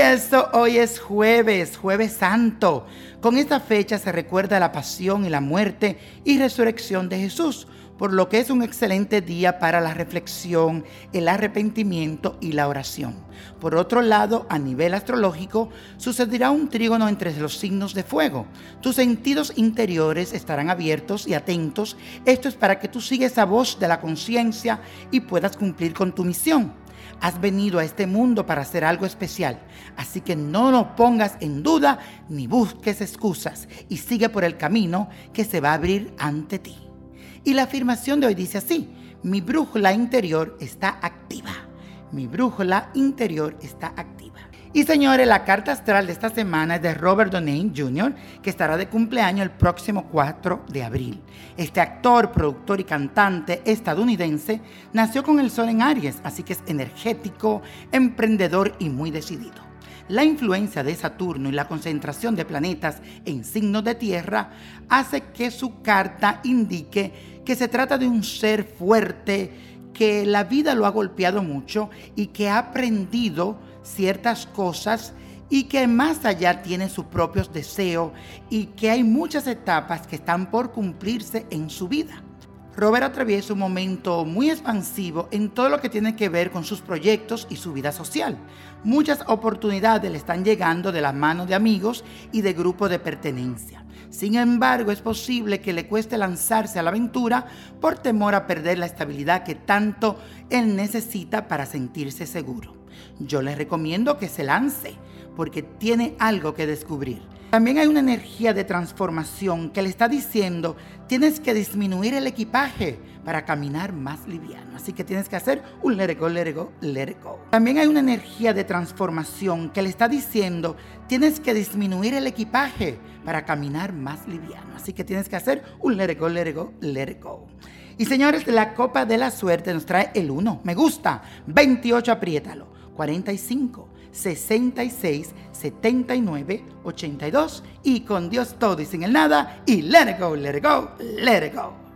eso, hoy es jueves, jueves santo. Con esta fecha se recuerda la pasión y la muerte y resurrección de Jesús, por lo que es un excelente día para la reflexión, el arrepentimiento y la oración. Por otro lado, a nivel astrológico, sucederá un trígono entre los signos de fuego. Tus sentidos interiores estarán abiertos y atentos. Esto es para que tú sigas esa voz de la conciencia y puedas cumplir con tu misión. Has venido a este mundo para hacer algo especial, así que no lo pongas en duda ni busques excusas y sigue por el camino que se va a abrir ante ti. Y la afirmación de hoy dice así, mi brújula interior está activa. Mi brújula interior está activa. Y señores, la carta astral de esta semana es de Robert Downey Jr., que estará de cumpleaños el próximo 4 de abril. Este actor, productor y cantante estadounidense nació con el sol en Aries, así que es energético, emprendedor y muy decidido. La influencia de Saturno y la concentración de planetas en signos de tierra hace que su carta indique que se trata de un ser fuerte, que la vida lo ha golpeado mucho y que ha aprendido ciertas cosas y que más allá tiene sus propios deseos y que hay muchas etapas que están por cumplirse en su vida. Robert atraviesa un momento muy expansivo en todo lo que tiene que ver con sus proyectos y su vida social. Muchas oportunidades le están llegando de las manos de amigos y de grupos de pertenencia. Sin embargo, es posible que le cueste lanzarse a la aventura por temor a perder la estabilidad que tanto él necesita para sentirse seguro. Yo le recomiendo que se lance porque tiene algo que descubrir. También hay una energía de transformación que le está diciendo, tienes que disminuir el equipaje para caminar más liviano. Así que tienes que hacer un let it go, let go, let go. También hay una energía de transformación que le está diciendo, tienes que disminuir el equipaje para caminar más liviano. Así que tienes que hacer un let it go, let go, let go. Y señores, la copa de la suerte nos trae el 1. Me gusta. 28, apriétalo. 45. 66 79 82 y con Dios todo y sin el nada y let it go, let it go, let it go.